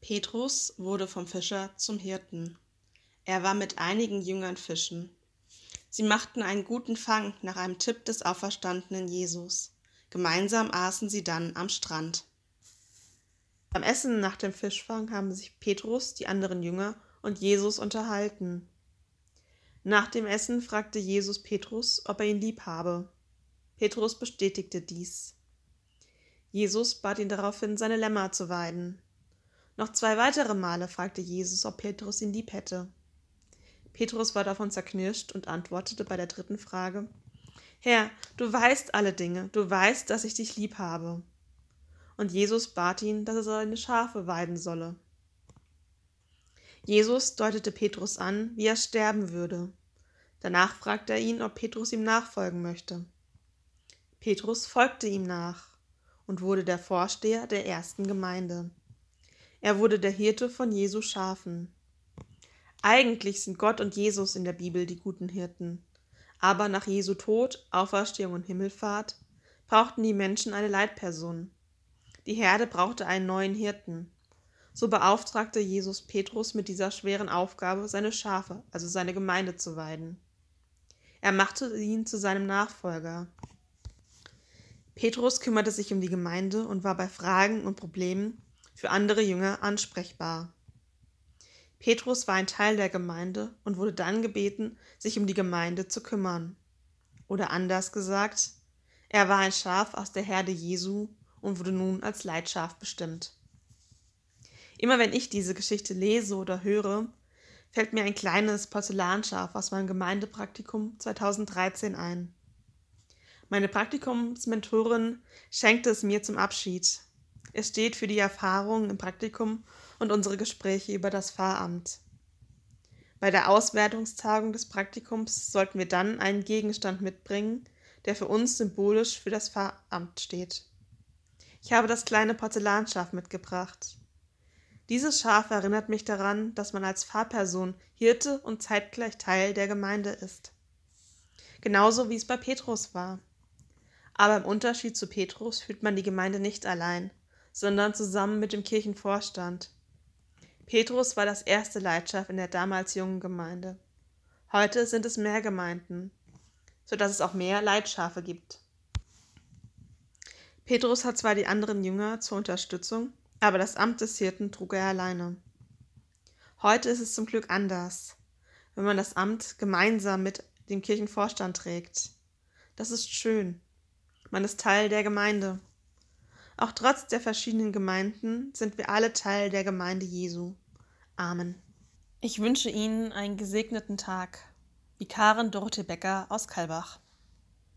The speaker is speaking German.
Petrus wurde vom Fischer zum Hirten. Er war mit einigen Jüngern fischen. Sie machten einen guten Fang nach einem Tipp des auferstandenen Jesus. Gemeinsam aßen sie dann am Strand. Beim Essen nach dem Fischfang haben sich Petrus, die anderen Jünger und Jesus unterhalten. Nach dem Essen fragte Jesus Petrus, ob er ihn lieb habe. Petrus bestätigte dies. Jesus bat ihn daraufhin, seine Lämmer zu weiden. Noch zwei weitere Male fragte Jesus, ob Petrus ihn lieb hätte. Petrus war davon zerknirscht und antwortete bei der dritten Frage Herr, du weißt alle Dinge, du weißt, dass ich dich lieb habe. Und Jesus bat ihn, dass er seine Schafe weiden solle. Jesus deutete Petrus an, wie er sterben würde. Danach fragte er ihn, ob Petrus ihm nachfolgen möchte. Petrus folgte ihm nach und wurde der Vorsteher der ersten Gemeinde. Er wurde der Hirte von Jesu Schafen. Eigentlich sind Gott und Jesus in der Bibel die guten Hirten. Aber nach Jesu Tod, Auferstehung und Himmelfahrt brauchten die Menschen eine Leitperson. Die Herde brauchte einen neuen Hirten. So beauftragte Jesus Petrus mit dieser schweren Aufgabe, seine Schafe, also seine Gemeinde zu weiden. Er machte ihn zu seinem Nachfolger. Petrus kümmerte sich um die Gemeinde und war bei Fragen und Problemen für andere Jünger ansprechbar. Petrus war ein Teil der Gemeinde und wurde dann gebeten, sich um die Gemeinde zu kümmern. Oder anders gesagt, er war ein Schaf aus der Herde Jesu und wurde nun als Leitschaf bestimmt. Immer wenn ich diese Geschichte lese oder höre, fällt mir ein kleines Porzellanschaf aus meinem Gemeindepraktikum 2013 ein. Meine Praktikumsmentorin schenkte es mir zum Abschied es steht für die Erfahrungen im Praktikum und unsere Gespräche über das Pfarramt. Bei der Auswertungstagung des Praktikums sollten wir dann einen Gegenstand mitbringen, der für uns symbolisch für das Pfarramt steht. Ich habe das kleine Porzellanschaf mitgebracht. Dieses Schaf erinnert mich daran, dass man als Pfarrperson Hirte und zeitgleich Teil der Gemeinde ist. Genauso wie es bei Petrus war. Aber im Unterschied zu Petrus fühlt man die Gemeinde nicht allein, sondern zusammen mit dem Kirchenvorstand. Petrus war das erste Leitschaf in der damals jungen Gemeinde. Heute sind es mehr Gemeinden, sodass es auch mehr Leitschafe gibt. Petrus hat zwar die anderen Jünger zur Unterstützung, aber das Amt des Hirten trug er alleine. Heute ist es zum Glück anders, wenn man das Amt gemeinsam mit dem Kirchenvorstand trägt. Das ist schön. Man ist Teil der Gemeinde. Auch trotz der verschiedenen Gemeinden sind wir alle Teil der Gemeinde Jesu. Amen. Ich wünsche Ihnen einen gesegneten Tag. Vikarin Dorothee Becker aus Kalbach.